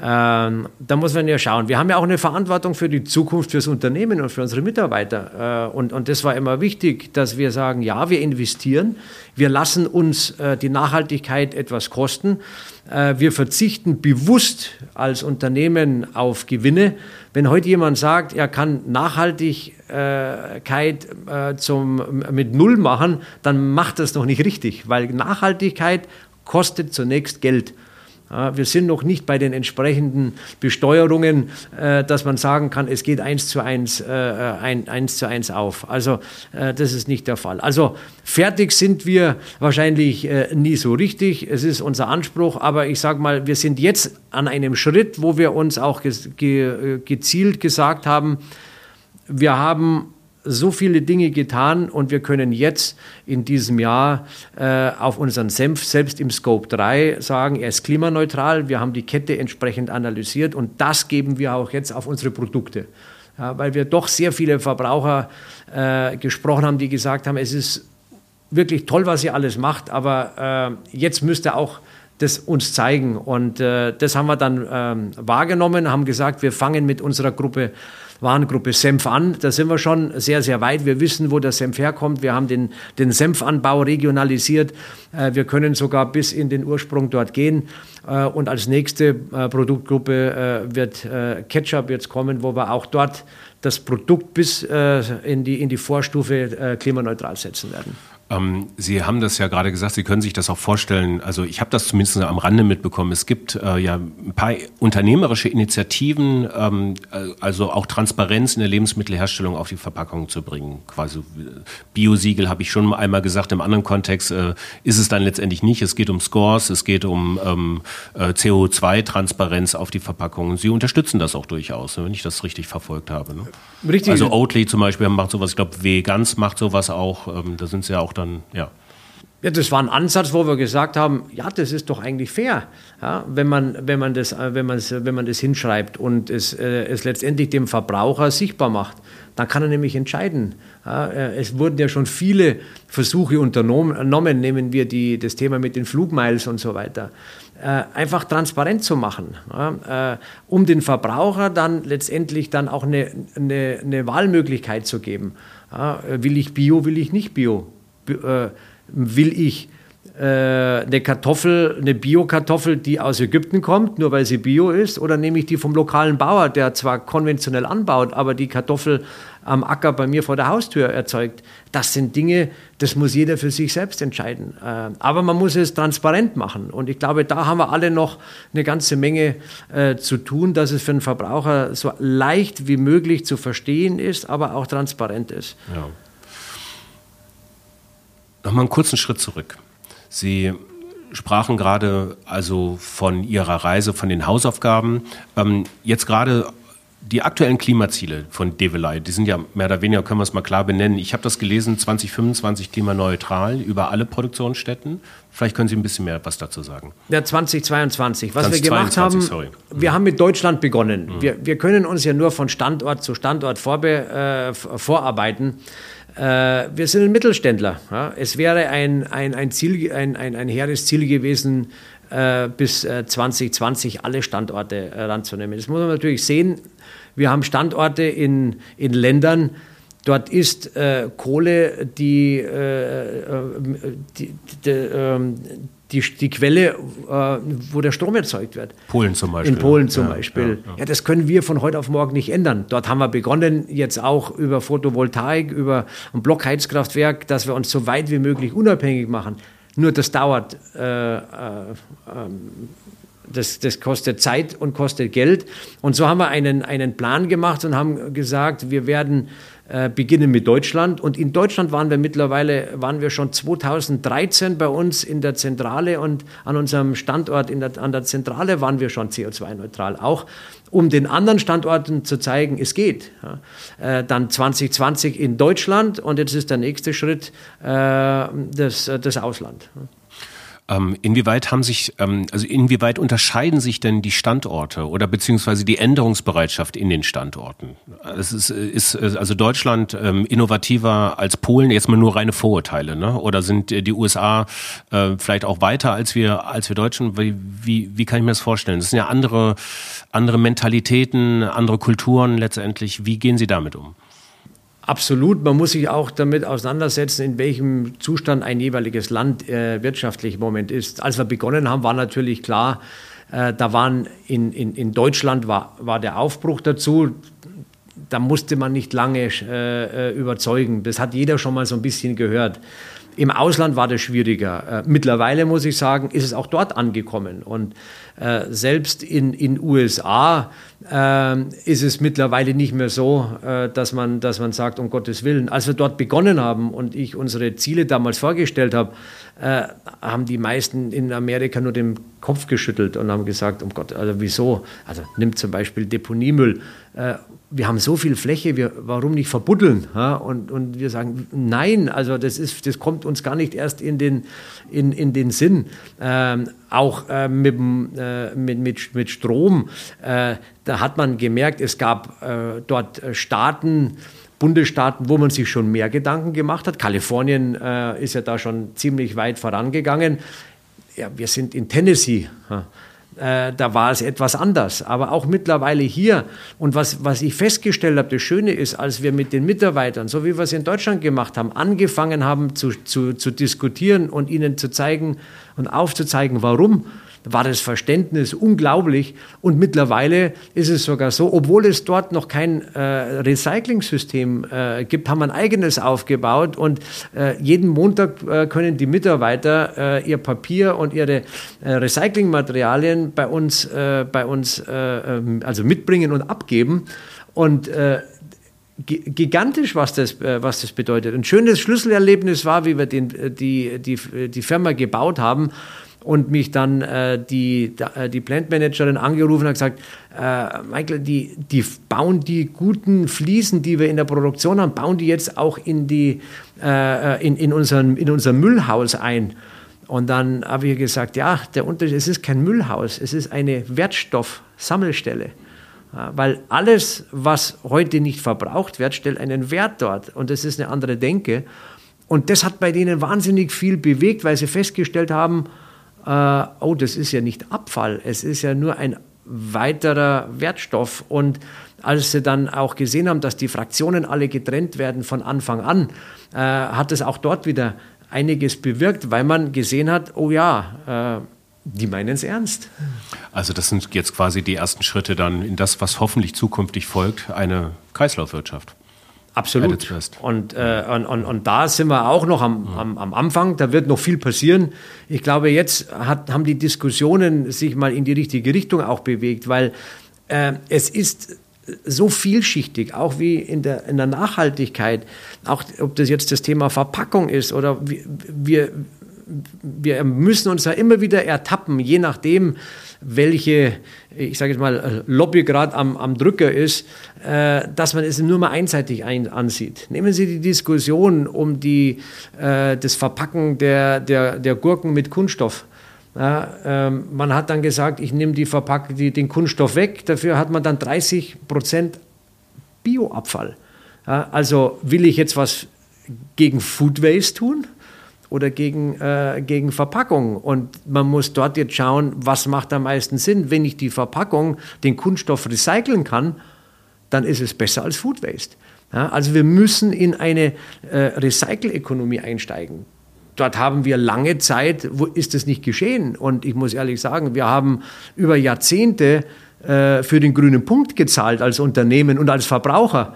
Ähm, da muss man ja schauen. Wir haben ja auch eine Verantwortung für die Zukunft, fürs Unternehmen und für unsere Mitarbeiter. Äh, und, und das war immer wichtig, dass wir sagen, ja, wir investieren, wir lassen uns äh, die Nachhaltigkeit etwas kosten, äh, wir verzichten bewusst als Unternehmen auf Gewinne. Wenn heute jemand sagt, er kann Nachhaltigkeit äh, zum, mit Null machen, dann macht das noch nicht richtig, weil Nachhaltigkeit kostet zunächst Geld. Wir sind noch nicht bei den entsprechenden Besteuerungen, äh, dass man sagen kann, es geht eins zu eins, äh, eins zu eins auf. Also äh, das ist nicht der Fall. Also fertig sind wir wahrscheinlich nie so richtig. Es ist unser Anspruch, aber ich sage mal, wir sind jetzt an einem Schritt, wo wir uns auch gezielt gesagt haben, wir haben so viele Dinge getan und wir können jetzt in diesem Jahr äh, auf unseren Senf selbst im Scope 3 sagen, er ist klimaneutral. Wir haben die Kette entsprechend analysiert und das geben wir auch jetzt auf unsere Produkte. Ja, weil wir doch sehr viele Verbraucher äh, gesprochen haben, die gesagt haben, es ist wirklich toll, was ihr alles macht, aber äh, jetzt müsst ihr auch das uns zeigen. Und äh, das haben wir dann ähm, wahrgenommen, haben gesagt, wir fangen mit unserer Gruppe Warengruppe Senf an. Da sind wir schon sehr, sehr weit. Wir wissen, wo der Senf herkommt. Wir haben den, den Senfanbau regionalisiert. Äh, wir können sogar bis in den Ursprung dort gehen. Äh, und als nächste äh, Produktgruppe wird Ketchup jetzt kommen, wo wir auch dort das Produkt bis in, die, in die Vorstufe klimaneutral setzen werden.
Ähm, Sie haben das ja gerade gesagt, Sie können sich das auch vorstellen. Also ich habe das zumindest am Rande mitbekommen. Es gibt äh, ja ein paar unternehmerische Initiativen, ähm, äh, also auch Transparenz in der Lebensmittelherstellung auf die Verpackung zu bringen. Quasi Biosiegel habe ich schon einmal gesagt. Im anderen Kontext äh, ist es dann letztendlich nicht. Es geht um Scores, es geht um ähm, äh, CO2-Transparenz auf die Verpackung. Sie unterstützen das auch durchaus, wenn ich das richtig verfolgt habe. Ne? Richtig. Also Oatly zum Beispiel macht sowas. Ich glaube, Vegans macht sowas auch. Ähm, da sind sie ja auch dann, ja.
Ja, das war ein Ansatz, wo wir gesagt haben, ja, das ist doch eigentlich fair, ja, wenn, man, wenn, man das, äh, wenn, wenn man das hinschreibt und es, äh, es letztendlich dem Verbraucher sichtbar macht. Dann kann er nämlich entscheiden. Ja, äh, es wurden ja schon viele Versuche unternommen, nehmen wir die, das Thema mit den Flugmiles und so weiter, äh, einfach transparent zu machen, ja, äh, um den Verbraucher dann letztendlich dann auch eine, eine, eine Wahlmöglichkeit zu geben. Will ich Bio, will ich nicht Bio? Äh, will ich äh, eine Kartoffel, eine Bio-Kartoffel, die aus Ägypten kommt, nur weil sie Bio ist, oder nehme ich die vom lokalen Bauer, der zwar konventionell anbaut, aber die Kartoffel am Acker bei mir vor der Haustür erzeugt. Das sind Dinge, das muss jeder für sich selbst entscheiden. Äh, aber man muss es transparent machen. Und ich glaube, da haben wir alle noch eine ganze Menge äh, zu tun, dass es für den Verbraucher so leicht wie möglich zu verstehen ist, aber auch transparent ist. Ja.
Nochmal einen kurzen Schritt zurück. Sie sprachen gerade also von Ihrer Reise, von den Hausaufgaben. Ähm, jetzt gerade die aktuellen Klimaziele von Develei, die sind ja mehr oder weniger, können wir es mal klar benennen. Ich habe das gelesen, 2025 klimaneutral über alle Produktionsstätten. Vielleicht können Sie ein bisschen mehr was dazu sagen.
Ja, 2022. Was 2022, wir gemacht haben, sorry. wir mhm. haben mit Deutschland begonnen. Mhm. Wir, wir können uns ja nur von Standort zu Standort vorbe, äh, vorarbeiten. Äh, wir sind ein Mittelständler. Es wäre ein, ein, ein, Ziel, ein, ein, ein hehres Ziel gewesen, äh, bis äh, 2020 alle Standorte äh, ranzunehmen. Das muss man natürlich sehen. Wir haben Standorte in, in Ländern, Dort ist äh, Kohle die, äh, äh die, die, ähm, die, die, Quelle, äh, wo der Strom erzeugt wird.
Polen zum Beispiel.
In Polen zum ja, Beispiel. Ja, ja. ja, das können wir von heute auf morgen nicht ändern. Dort haben wir begonnen, jetzt auch über Photovoltaik, über ein Blockheizkraftwerk, dass wir uns so weit wie möglich unabhängig machen. Nur das dauert äh, äh, ähm, das, das kostet Zeit und kostet Geld. Und so haben wir einen, einen Plan gemacht und haben gesagt, wir werden äh, beginnen mit Deutschland. Und in Deutschland waren wir mittlerweile, waren wir schon 2013 bei uns in der Zentrale und an unserem Standort in der, an der Zentrale waren wir schon CO2-neutral. Auch um den anderen Standorten zu zeigen, es geht. Ja. Äh, dann 2020 in Deutschland und jetzt ist der nächste Schritt äh, das, das Ausland.
Ähm, inwieweit haben sich, ähm, also inwieweit unterscheiden sich denn die Standorte oder beziehungsweise die Änderungsbereitschaft in den Standorten? Es ist, ist also Deutschland ähm, innovativer als Polen, jetzt mal nur reine Vorurteile, ne? Oder sind die USA äh, vielleicht auch weiter als wir, als wir Deutschen? Wie, wie, wie kann ich mir das vorstellen? Das sind ja andere, andere Mentalitäten, andere Kulturen letztendlich. Wie gehen Sie damit um?
Absolut, man muss sich auch damit auseinandersetzen, in welchem Zustand ein jeweiliges Land äh, wirtschaftlich im Moment ist. Als wir begonnen haben, war natürlich klar, äh, da waren in, in, in Deutschland war, war der Aufbruch dazu. Da musste man nicht lange äh, äh überzeugen. Das hat jeder schon mal so ein bisschen gehört. Im Ausland war das schwieriger. Äh, mittlerweile muss ich sagen, ist es auch dort angekommen. Und äh, selbst in den USA äh, ist es mittlerweile nicht mehr so, äh, dass, man, dass man sagt, um Gottes Willen. Als wir dort begonnen haben und ich unsere Ziele damals vorgestellt habe, äh, haben die meisten in Amerika nur den Kopf geschüttelt und haben gesagt, um Gott, also wieso? Also nimmt zum Beispiel Deponiemüll äh, wir haben so viel Fläche, wir, warum nicht verbuddeln? Ja? Und, und wir sagen, nein, also das, ist, das kommt uns gar nicht erst in den, in, in den Sinn. Ähm, auch äh, mit, äh, mit, mit, mit Strom, äh, da hat man gemerkt, es gab äh, dort Staaten, Bundesstaaten, wo man sich schon mehr Gedanken gemacht hat. Kalifornien äh, ist ja da schon ziemlich weit vorangegangen. Ja, wir sind in Tennessee. Ja äh, da war es etwas anders. Aber auch mittlerweile hier. Und was, was ich festgestellt habe, das Schöne ist, als wir mit den Mitarbeitern, so wie wir es in Deutschland gemacht haben, angefangen haben zu, zu, zu diskutieren und ihnen zu zeigen und aufzuzeigen, warum war das Verständnis unglaublich. Und mittlerweile ist es sogar so, obwohl es dort noch kein äh, Recycling-System äh, gibt, haben wir ein eigenes aufgebaut. Und äh, jeden Montag äh, können die Mitarbeiter äh, ihr Papier und ihre äh, Recyclingmaterialien bei uns, bei uns ähm, also mitbringen und abgeben. Und gigantisch, was das, was das bedeutet. Ein schönes Schlüsselerlebnis war, wie wir den, die, die, die Firma gebaut haben und mich dann äh, die, äh, die Plantmanagerin angerufen und gesagt, äh, Michael, die, die bauen die guten Fliesen, die wir in der Produktion haben, bauen die jetzt auch in, die, äh, in, in, unseren, in unser Müllhaus ein. Und dann habe ich gesagt, ja, der Unterschied, es ist kein Müllhaus, es ist eine Wertstoffsammelstelle. Weil alles, was heute nicht verbraucht wird, stellt einen Wert dort. Und das ist eine andere Denke. Und das hat bei denen wahnsinnig viel bewegt, weil sie festgestellt haben, äh, oh, das ist ja nicht Abfall, es ist ja nur ein weiterer Wertstoff. Und als sie dann auch gesehen haben, dass die Fraktionen alle getrennt werden von Anfang an, äh, hat es auch dort wieder einiges bewirkt, weil man gesehen hat, oh ja, äh, die meinen es ernst.
Also das sind jetzt quasi die ersten Schritte dann in das, was hoffentlich zukünftig folgt, eine Kreislaufwirtschaft.
Absolut. Und, äh, und, und, und, da sind wir auch noch am, am, am, Anfang. Da wird noch viel passieren. Ich glaube, jetzt hat, haben die Diskussionen sich mal in die richtige Richtung auch bewegt, weil äh, es ist so vielschichtig, auch wie in der, in der Nachhaltigkeit, auch ob das jetzt das Thema Verpackung ist oder wir, wir, wir müssen uns ja immer wieder ertappen, je nachdem, welche, ich sage jetzt mal, Lobby gerade am, am Drücker ist, äh, dass man es nur mal einseitig ein, ansieht. Nehmen Sie die Diskussion um die, äh, das Verpacken der, der, der Gurken mit Kunststoff. Ja, ähm, man hat dann gesagt, ich nehme die die, den Kunststoff weg, dafür hat man dann 30 Prozent Bioabfall. Ja, also will ich jetzt was gegen Food Waste tun? Oder gegen, äh, gegen Verpackung. Und man muss dort jetzt schauen, was macht am meisten Sinn. Wenn ich die Verpackung, den Kunststoff recyceln kann, dann ist es besser als Food Waste. Ja, also wir müssen in eine äh, Recycle-Ökonomie einsteigen. Dort haben wir lange Zeit, wo ist das nicht geschehen? Und ich muss ehrlich sagen, wir haben über Jahrzehnte äh, für den grünen Punkt gezahlt als Unternehmen und als Verbraucher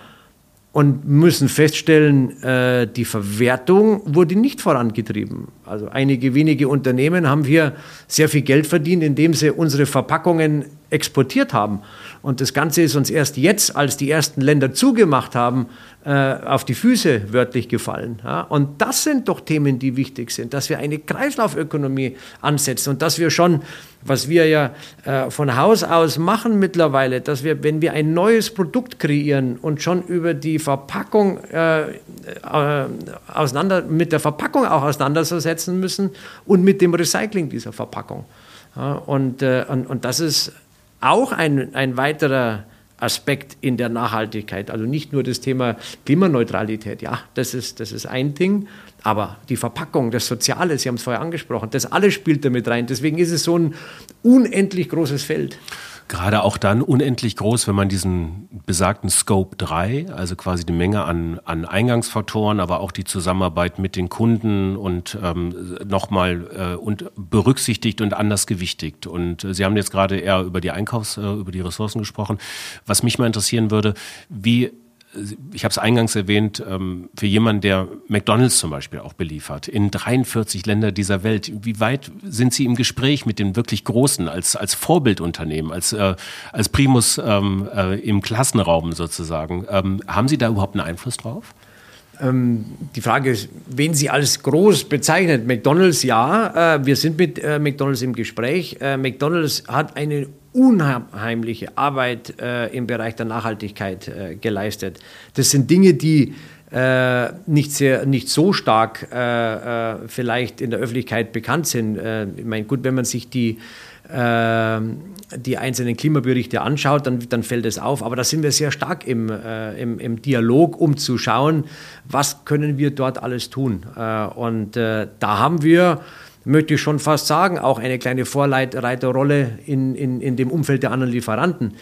und müssen feststellen, äh, die Verwertung wurde nicht vorangetrieben. Also einige wenige Unternehmen haben hier sehr viel Geld verdient, indem sie unsere Verpackungen exportiert haben. Und das Ganze ist uns erst jetzt, als die ersten Länder zugemacht haben, äh, auf die Füße wörtlich gefallen. Und das sind doch Themen, die wichtig sind, dass wir eine Kreislaufökonomie ansetzen und dass wir schon, was wir ja äh, von Haus aus machen mittlerweile, dass wir, wenn wir ein neues Produkt kreieren und schon über die Verpackung äh, äh, auseinander, mit der Verpackung auch auseinandersetzen müssen und mit dem Recycling dieser Verpackung. Und, und, und das ist auch ein, ein weiterer Aspekt in der Nachhaltigkeit. Also nicht nur das Thema Klimaneutralität, ja, das ist, das ist ein Ding, aber die Verpackung, das Soziale, Sie haben es vorher angesprochen, das alles spielt damit rein. Deswegen ist es so ein unendlich großes Feld.
Gerade auch dann unendlich groß, wenn man diesen besagten Scope 3, also quasi die Menge an, an Eingangsfaktoren, aber auch die Zusammenarbeit mit den Kunden und ähm, nochmal äh, und berücksichtigt und anders gewichtigt. Und äh, Sie haben jetzt gerade eher über die Einkaufs-, äh, über die Ressourcen gesprochen. Was mich mal interessieren würde, wie ich habe es eingangs erwähnt, ähm, für jemanden, der McDonald's zum Beispiel auch beliefert, in 43 Länder dieser Welt, wie weit sind Sie im Gespräch mit den wirklich Großen als, als Vorbildunternehmen, als, äh, als Primus ähm, äh, im Klassenraum sozusagen? Ähm, haben Sie da überhaupt einen Einfluss drauf?
Die Frage ist, wen Sie als groß bezeichnet. McDonald's ja, äh, wir sind mit McDonald's im Gespräch. McDonald's hat eine unheimliche Arbeit äh, im Bereich der Nachhaltigkeit äh, geleistet. Das sind Dinge, die äh, nicht, sehr, nicht so stark äh, äh, vielleicht in der Öffentlichkeit bekannt sind. Äh, ich meine, gut, wenn man sich die, die einzelnen Klimaberichte anschaut, dann, dann fällt es auf. Aber da sind wir sehr stark im, im, im Dialog, um zu schauen, was können wir dort alles tun. und da haben wir möchte ich schon fast sagen, auch eine kleine Vorreiterrolle in, in, in dem Umfeld der anderen Lieferanten.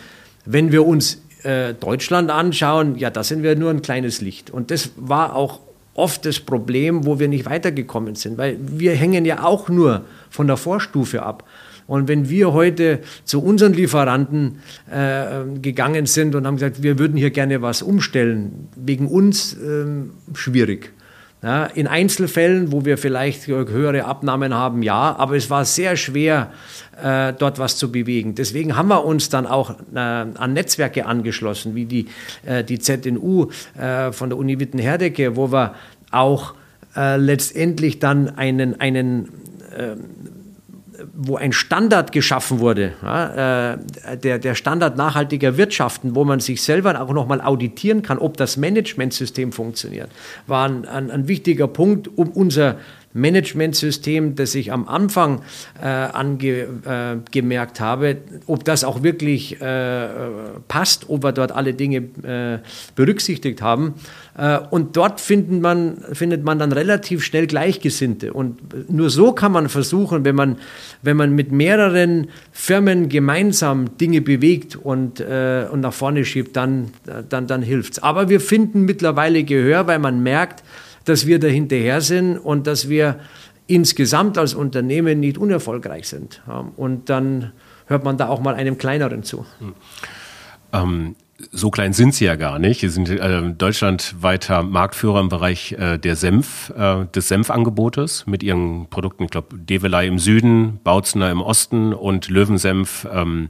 Wenn wir uns äh, Deutschland anschauen, ja, da sind wir nur ein kleines Licht. Und das war auch oft das Problem, wo wir nicht weitergekommen sind, weil wir hängen ja auch nur von der Vorstufe ab. Und wenn wir heute zu unseren Lieferanten äh, gegangen sind und haben gesagt, wir würden hier gerne was umstellen, wegen uns äh, schwierig. Ja, in Einzelfällen, wo wir vielleicht höhere Abnahmen haben, ja, aber es war sehr schwer, äh, dort was zu bewegen. Deswegen haben wir uns dann auch äh, an Netzwerke angeschlossen, wie die, äh, die ZNU äh, von der Uni Witten-Herdecke, wo wir auch äh, letztendlich dann einen, einen ähm, wo ein Standard geschaffen wurde, ja, äh, der, der Standard nachhaltiger Wirtschaften, wo man sich selber auch nochmal auditieren kann, ob das Managementsystem funktioniert, war ein, ein, ein wichtiger Punkt, um unser Managementsystem, das ich am Anfang äh, angemerkt äh, habe, ob das auch wirklich äh, passt, ob wir dort alle Dinge äh, berücksichtigt haben. Äh, und dort findet man, findet man dann relativ schnell Gleichgesinnte. Und nur so kann man versuchen, wenn man, wenn man mit mehreren Firmen gemeinsam Dinge bewegt und, äh, und nach vorne schiebt, dann, dann, dann hilft es. Aber wir finden mittlerweile Gehör, weil man merkt, dass wir da hinterher sind und dass wir insgesamt als Unternehmen nicht unerfolgreich sind. Und dann hört man da auch mal einem kleineren zu. Hm.
Ähm, so klein sind sie ja gar nicht. Sie sind äh, deutschlandweiter Marktführer im Bereich äh, der Senf, äh, des Senfangebotes mit ihren Produkten, ich glaube, Develei im Süden, Bautzener im Osten und Löwensenf ähm,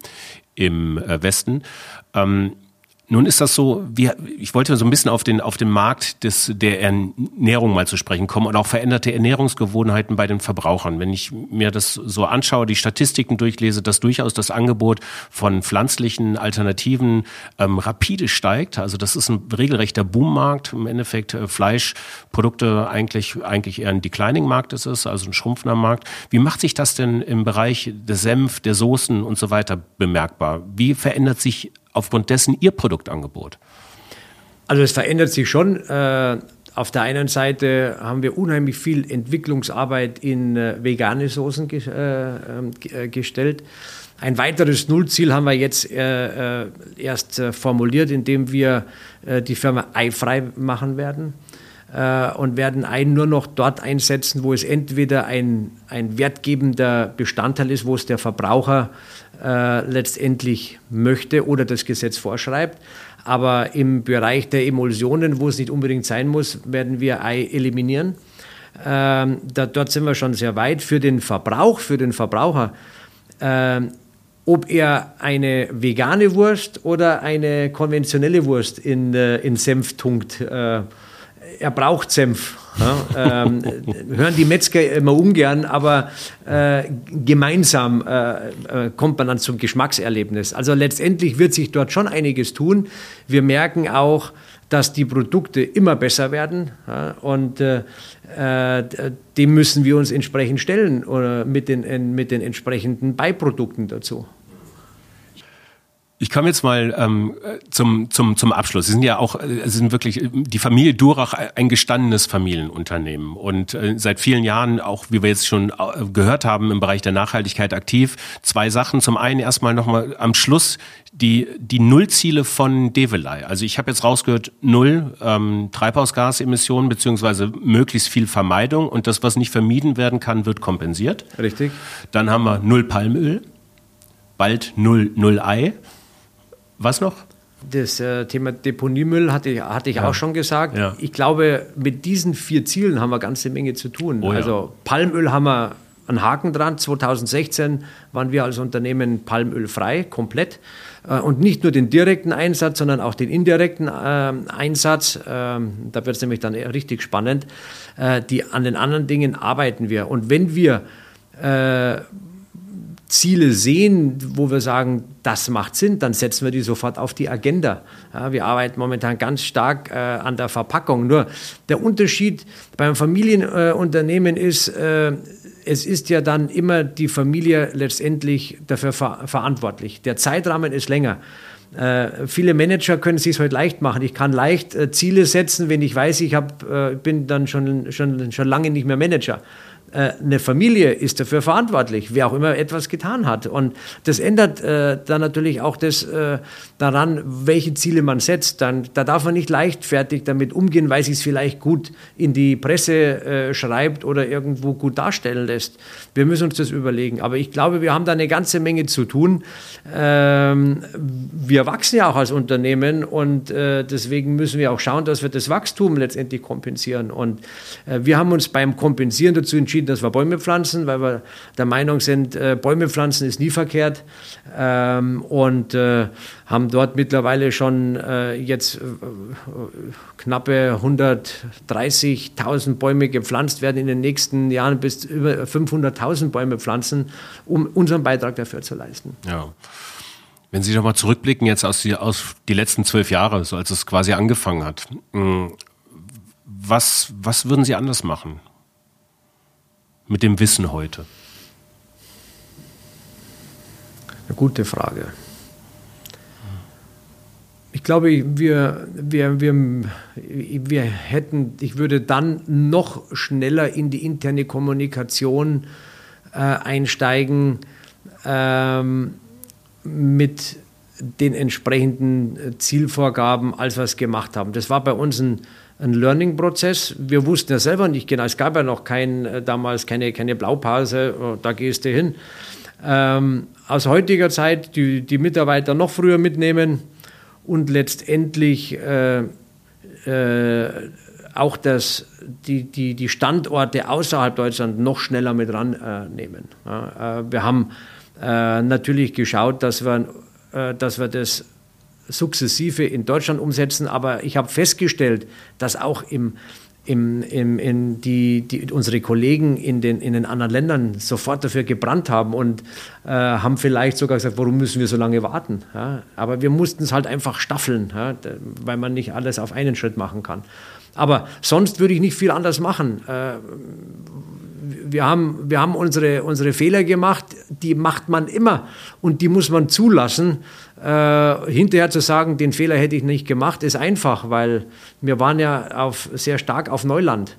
im äh, Westen. Ähm, nun ist das so, wie, ich wollte so ein bisschen auf den, auf den Markt des, der Ernährung mal zu sprechen kommen und auch veränderte Ernährungsgewohnheiten bei den Verbrauchern. Wenn ich mir das so anschaue, die Statistiken durchlese, dass durchaus das Angebot von pflanzlichen Alternativen ähm, rapide steigt. Also das ist ein regelrechter Boommarkt. Im Endeffekt äh, Fleischprodukte eigentlich, eigentlich eher ein Declining-Markt ist es, also ein schrumpfender Markt. Wie macht sich das denn im Bereich des Senf, der Soßen und so weiter bemerkbar? Wie verändert sich aufgrund dessen Ihr Produktangebot?
Also es verändert sich schon. Äh, auf der einen Seite haben wir unheimlich viel Entwicklungsarbeit in äh, vegane Soßen äh, ähm, äh gestellt. Ein weiteres Nullziel haben wir jetzt erst formuliert, indem wir die Firma eifrei machen werden und werden Ei nur noch dort einsetzen, wo es entweder ein, ein wertgebender Bestandteil ist, wo es der Verbraucher äh, letztendlich möchte oder das Gesetz vorschreibt. Aber im Bereich der Emulsionen, wo es nicht unbedingt sein muss, werden wir Ei eliminieren. ähm, da, dort sind wir schon sehr weit. Für den Verbrauch, für den Verbraucher, ähm, ob er eine vegane Wurst oder eine konventionelle Wurst in, äh, in Senf tunkt. Äh, er braucht Senf. Ja, ähm, hören die Metzger immer ungern, aber äh, gemeinsam äh, äh, kommt man dann zum Geschmackserlebnis. Also letztendlich wird sich dort schon einiges tun. Wir merken auch, dass die Produkte immer besser werden ja, und äh, äh, dem müssen wir uns entsprechend stellen oder mit den, mit den entsprechenden Beiprodukten dazu.
Ich komme jetzt mal ähm, zum, zum, zum Abschluss. Sie sind ja auch, äh, Sie sind wirklich die Familie Durach ein gestandenes Familienunternehmen und äh, seit vielen Jahren auch, wie wir jetzt schon äh, gehört haben, im Bereich der Nachhaltigkeit aktiv. Zwei Sachen. Zum einen erstmal nochmal am Schluss die, die Nullziele von Develei. Also ich habe jetzt rausgehört, null ähm, Treibhausgasemissionen beziehungsweise möglichst viel Vermeidung und das, was nicht vermieden werden kann, wird kompensiert.
Richtig.
Dann haben wir null Palmöl, bald null, null Ei. Was noch?
Das äh, Thema Deponiemüll hatte ich, hatte ich ja. auch schon gesagt. Ja. Ich glaube, mit diesen vier Zielen haben wir ganze Menge zu tun. Oh, also ja. Palmöl haben wir einen Haken dran. 2016 waren wir als Unternehmen palmölfrei, komplett. Äh, und nicht nur den direkten Einsatz, sondern auch den indirekten äh, Einsatz. Ähm, da wird es nämlich dann richtig spannend. Äh, die, an den anderen Dingen arbeiten wir. Und wenn wir äh, Ziele sehen, wo wir sagen, das macht Sinn, dann setzen wir die sofort auf die Agenda. Ja, wir arbeiten momentan ganz stark äh, an der Verpackung. Nur der Unterschied beim Familienunternehmen äh, ist, äh, es ist ja dann immer die Familie letztendlich dafür ver verantwortlich. Der Zeitrahmen ist länger. Äh, viele Manager können es sich heute leicht machen. Ich kann leicht äh, Ziele setzen, wenn ich weiß, ich hab, äh, bin dann schon, schon, schon lange nicht mehr Manager. Äh, eine Familie ist dafür verantwortlich, wer auch immer etwas getan hat. Und das ändert äh, dann natürlich auch das äh, daran, welche Ziele man setzt. Dann, da darf man nicht leichtfertig damit umgehen, weil sich es vielleicht gut in die Presse äh, schreibt oder irgendwo gut darstellen lässt. Wir müssen uns das überlegen. Aber ich glaube, wir haben da eine ganze Menge zu tun. Ähm, wir wachsen ja auch als Unternehmen und äh, deswegen müssen wir auch schauen, dass wir das Wachstum letztendlich kompensieren. Und äh, wir haben uns beim Kompensieren dazu entschieden, entschieden, dass wir Bäume pflanzen, weil wir der Meinung sind, äh, Bäume pflanzen ist nie verkehrt. Ähm, und äh, haben dort mittlerweile schon äh, jetzt knappe 130.000 Bäume gepflanzt, werden in den nächsten Jahren bis über 500.000 Bäume pflanzen, um unseren Beitrag dafür zu leisten.
Ja. Wenn Sie doch mal zurückblicken jetzt aus die, aus die letzten zwölf Jahre, so als es quasi angefangen hat, hm, was, was würden Sie anders machen? Mit dem Wissen heute?
Eine gute Frage. Ich glaube, wir, wir, wir, wir hätten, ich würde dann noch schneller in die interne Kommunikation äh, einsteigen ähm, mit den entsprechenden Zielvorgaben, als wir es gemacht haben. Das war bei uns ein ein Learning-Prozess. Wir wussten ja selber nicht genau, es gab ja noch kein, äh, damals keine, keine Blaupause, oh, da gehst du hin. Ähm, aus heutiger Zeit die, die Mitarbeiter noch früher mitnehmen und letztendlich äh, äh, auch das, die, die, die Standorte außerhalb Deutschlands noch schneller mit rannehmen. Äh, ja, äh, wir haben äh, natürlich geschaut, dass wir, dass wir das sukzessive in Deutschland umsetzen, aber ich habe festgestellt, dass auch im, im, im, in die, die, unsere Kollegen in den, in den anderen Ländern sofort dafür gebrannt haben und äh, haben vielleicht sogar gesagt, warum müssen wir so lange warten? Ja? Aber wir mussten es halt einfach staffeln, ja? weil man nicht alles auf einen Schritt machen kann. Aber sonst würde ich nicht viel anders machen. Äh, wir haben, wir haben unsere, unsere Fehler gemacht, die macht man immer und die muss man zulassen. Äh, hinterher zu sagen, den Fehler hätte ich nicht gemacht, ist einfach, weil wir waren ja auf, sehr stark auf Neuland.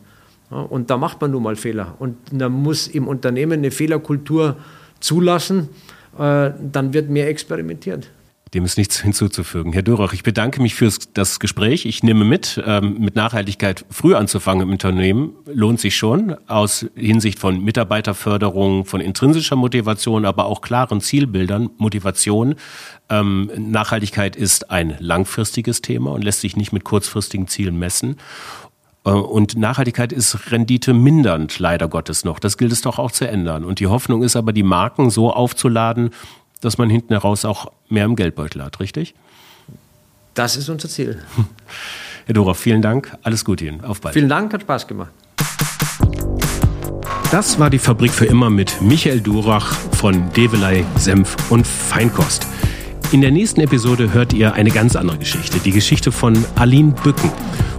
Ja, und da macht man nun mal Fehler. Und da muss im Unternehmen eine Fehlerkultur zulassen, äh, dann wird mehr experimentiert.
Dem ist nichts hinzuzufügen. Herr Dürrach, ich bedanke mich für das Gespräch. Ich nehme mit, ähm, mit Nachhaltigkeit früh anzufangen im Unternehmen lohnt sich schon aus Hinsicht von Mitarbeiterförderung, von intrinsischer Motivation, aber auch klaren Zielbildern, Motivation. Ähm, Nachhaltigkeit ist ein langfristiges Thema und lässt sich nicht mit kurzfristigen Zielen messen. Äh, und Nachhaltigkeit ist Rendite mindernd, leider Gottes noch. Das gilt es doch auch zu ändern. Und die Hoffnung ist aber, die Marken so aufzuladen, dass man hinten heraus auch mehr im Geldbeutel hat, richtig?
Das ist unser Ziel.
Herr Dorach, vielen Dank. Alles Gute Ihnen. Auf bald.
Vielen Dank, hat Spaß gemacht.
Das war die Fabrik für immer mit Michael Durach von Develei, Senf und Feinkost. In der nächsten Episode hört ihr eine ganz andere Geschichte, die Geschichte von Aline Bücken.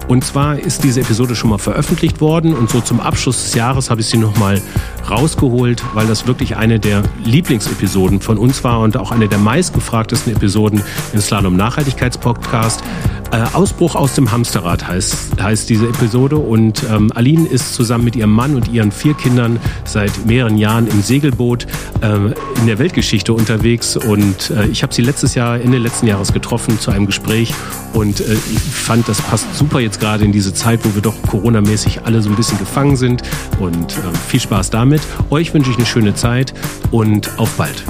Und zwar ist diese Episode schon mal veröffentlicht worden und so zum Abschluss des Jahres habe ich sie nochmal rausgeholt, weil das wirklich eine der Lieblingsepisoden von uns war und auch eine der meistgefragtesten Episoden im Slalom Nachhaltigkeitspodcast. Äh, Ausbruch aus dem Hamsterrad heißt, heißt diese Episode und ähm, Aline ist zusammen mit ihrem Mann und ihren vier Kindern seit mehreren Jahren im Segelboot äh, in der Weltgeschichte unterwegs und äh, ich habe sie letztes Jahr, Ende letzten Jahres getroffen zu einem Gespräch und äh, ich fand, das passt super jetzt gerade in diese Zeit, wo wir doch coronamäßig alle so ein bisschen gefangen sind. Und äh, viel Spaß damit. Euch wünsche ich eine schöne Zeit und auf bald.